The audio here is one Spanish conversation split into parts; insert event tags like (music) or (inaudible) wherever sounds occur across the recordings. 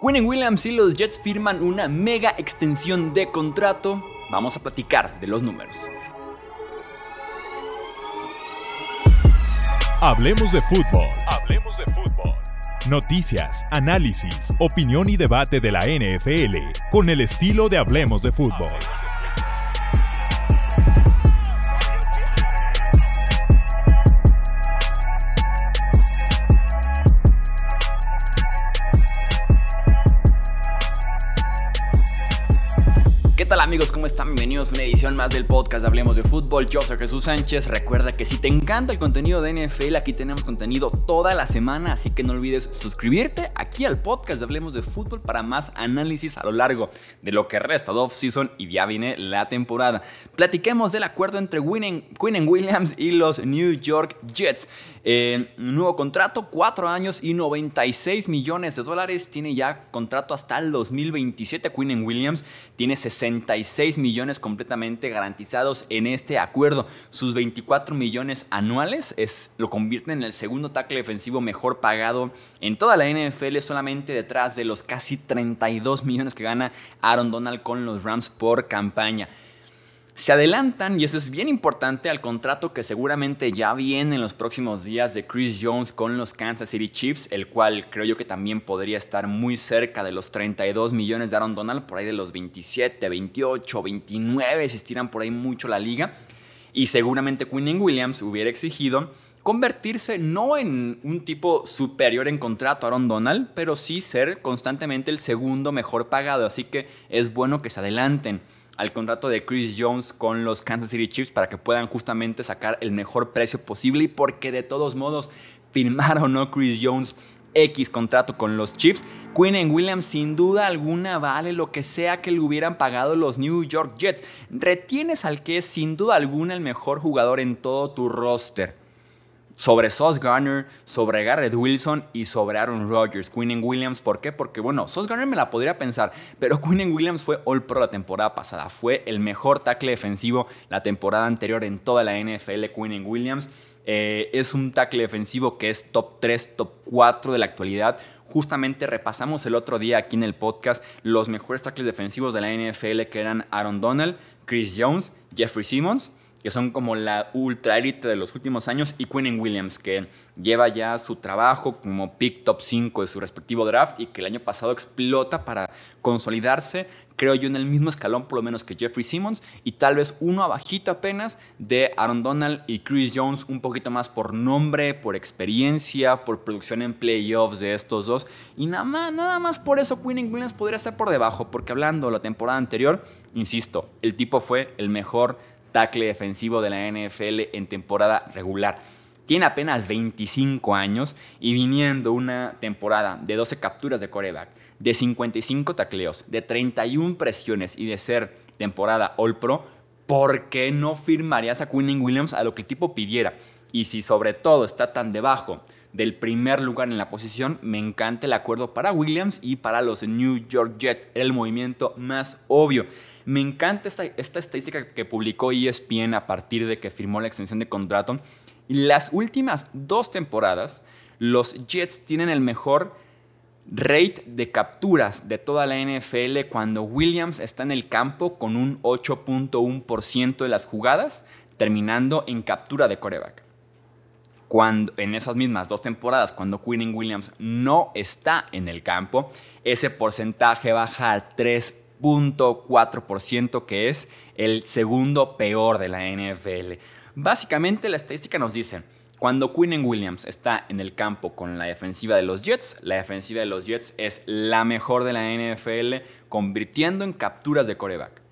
Quinnen Williams y los Jets firman una mega extensión de contrato. Vamos a platicar de los números. Hablemos de fútbol. Hablemos de fútbol. Noticias, análisis, opinión y debate de la NFL con el estilo de Hablemos de fútbol. Tal amigos? ¿Cómo están? Bienvenidos a una edición más del podcast Hablemos de Fútbol. Yo soy Jesús Sánchez. Recuerda que si te encanta el contenido de NFL, aquí tenemos contenido toda la semana, así que no olvides suscribirte aquí al podcast de Hablemos de Fútbol para más análisis a lo largo de lo que resta de off-season y ya viene la temporada. Platiquemos del acuerdo entre Quinn Williams y los New York Jets. Eh, nuevo contrato, 4 años y 96 millones de dólares. Tiene ya contrato hasta el 2027. Quinn Williams tiene 60 millones completamente garantizados en este acuerdo. Sus 24 millones anuales es, lo convierten en el segundo tackle defensivo mejor pagado en toda la NFL, solamente detrás de los casi 32 millones que gana Aaron Donald con los Rams por campaña se adelantan, y eso es bien importante, al contrato que seguramente ya viene en los próximos días de Chris Jones con los Kansas City Chiefs, el cual creo yo que también podría estar muy cerca de los 32 millones de Aaron Donald, por ahí de los 27, 28, 29, si estiran por ahí mucho la liga. Y seguramente Quinn Williams hubiera exigido convertirse no en un tipo superior en contrato a Aaron Donald, pero sí ser constantemente el segundo mejor pagado. Así que es bueno que se adelanten al contrato de Chris Jones con los Kansas City Chiefs para que puedan justamente sacar el mejor precio posible y porque de todos modos firmar o no Chris Jones X contrato con los Chiefs, Quinn Williams sin duda alguna vale lo que sea que le hubieran pagado los New York Jets. Retienes al que es sin duda alguna el mejor jugador en todo tu roster sobre Sauce Garner, sobre Garrett Wilson y sobre Aaron Rodgers, Quinn Williams. ¿Por qué? Porque, bueno, Sauce Garner me la podría pensar, pero (laughs) Quinn Williams fue All Pro la temporada pasada. Fue el mejor tackle defensivo la temporada anterior en toda la NFL, Quinn Williams. Eh, es un tackle defensivo que es top 3, top 4 de la actualidad. Justamente repasamos el otro día aquí en el podcast los mejores tackles defensivos de la NFL que eran Aaron Donald, Chris Jones, Jeffrey Simmons que son como la ultra élite de los últimos años, y Quinn Williams, que lleva ya su trabajo como pick top 5 de su respectivo draft y que el año pasado explota para consolidarse, creo yo, en el mismo escalón por lo menos que Jeffrey Simmons y tal vez uno abajito apenas de Aaron Donald y Chris Jones, un poquito más por nombre, por experiencia, por producción en playoffs de estos dos. Y nada más, nada más por eso Quinn Williams podría estar por debajo, porque hablando de la temporada anterior, insisto, el tipo fue el mejor tackle defensivo de la NFL en temporada regular. Tiene apenas 25 años y viniendo una temporada de 12 capturas de coreback, de 55 tacleos, de 31 presiones y de ser temporada All Pro, ¿por qué no firmarías a Quinn Williams a lo que el tipo pidiera? Y si sobre todo está tan debajo del primer lugar en la posición, me encanta el acuerdo para Williams y para los New York Jets. Era el movimiento más obvio. Me encanta esta, esta estadística que publicó ESPN a partir de que firmó la extensión de contrato. Las últimas dos temporadas, los Jets tienen el mejor rate de capturas de toda la NFL cuando Williams está en el campo con un 8.1% de las jugadas, terminando en captura de coreback. Cuando, en esas mismas dos temporadas, cuando Quinn Williams no está en el campo, ese porcentaje baja al 3 0.4%, que es el segundo peor de la NFL. Básicamente la estadística nos dice, cuando Quinn Williams está en el campo con la defensiva de los Jets, la defensiva de los Jets es la mejor de la NFL, convirtiendo en capturas de coreback.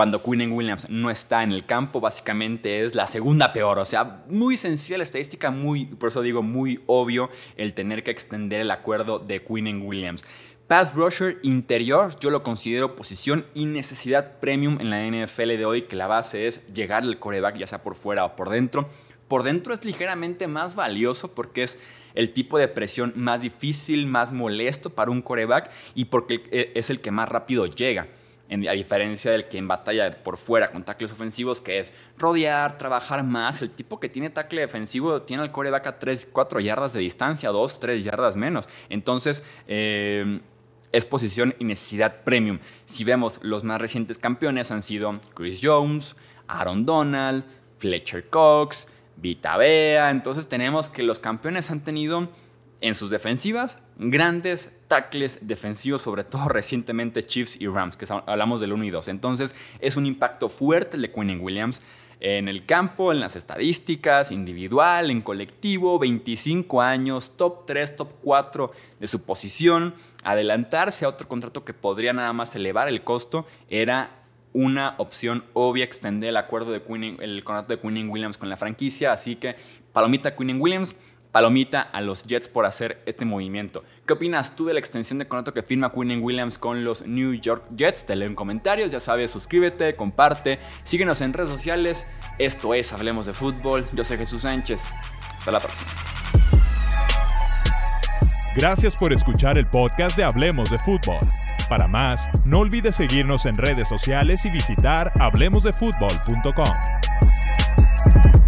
Cuando Quinn Williams no está en el campo, básicamente es la segunda peor. O sea, muy sencilla la estadística, muy, por eso digo, muy obvio el tener que extender el acuerdo de Quinn Williams. Pass rusher interior, yo lo considero posición y necesidad premium en la NFL de hoy, que la base es llegar al coreback, ya sea por fuera o por dentro. Por dentro es ligeramente más valioso porque es el tipo de presión más difícil, más molesto para un coreback y porque e, es el que más rápido llega. A diferencia del que en batalla por fuera con tackles ofensivos, que es rodear, trabajar más. El tipo que tiene tackle defensivo tiene al coreback a 3, 4 yardas de distancia, 2, 3 yardas menos. Entonces, eh, es posición y necesidad premium. Si vemos los más recientes campeones han sido Chris Jones, Aaron Donald, Fletcher Cox, Vita Bea. Entonces tenemos que los campeones han tenido en sus defensivas grandes tackles defensivos, sobre todo (laughs) recientemente Chiefs y Rams, que hablamos del 1 y 2. Entonces es un impacto fuerte el de Quinn Williams en el campo, en las estadísticas, individual, en colectivo, 25 años, top 3, top 4 de su posición, adelantarse a otro contrato que podría nada más elevar el costo, era una opción obvia extender el acuerdo de Queen, el contrato de Quinn Williams con la franquicia, así que palomita Quinn Williams, palomita a los Jets por hacer este movimiento. ¿Qué opinas tú de la extensión de contrato que firma Quinn Williams con los New York Jets? Te leo en comentarios, ya sabes, suscríbete, comparte, síguenos en redes sociales. Esto es Hablemos de Fútbol. Yo soy Jesús Sánchez. Hasta la próxima. Gracias por escuchar el podcast de Hablemos de Fútbol. Para más, no olvides seguirnos en redes sociales y visitar hablemosdefutbol.com.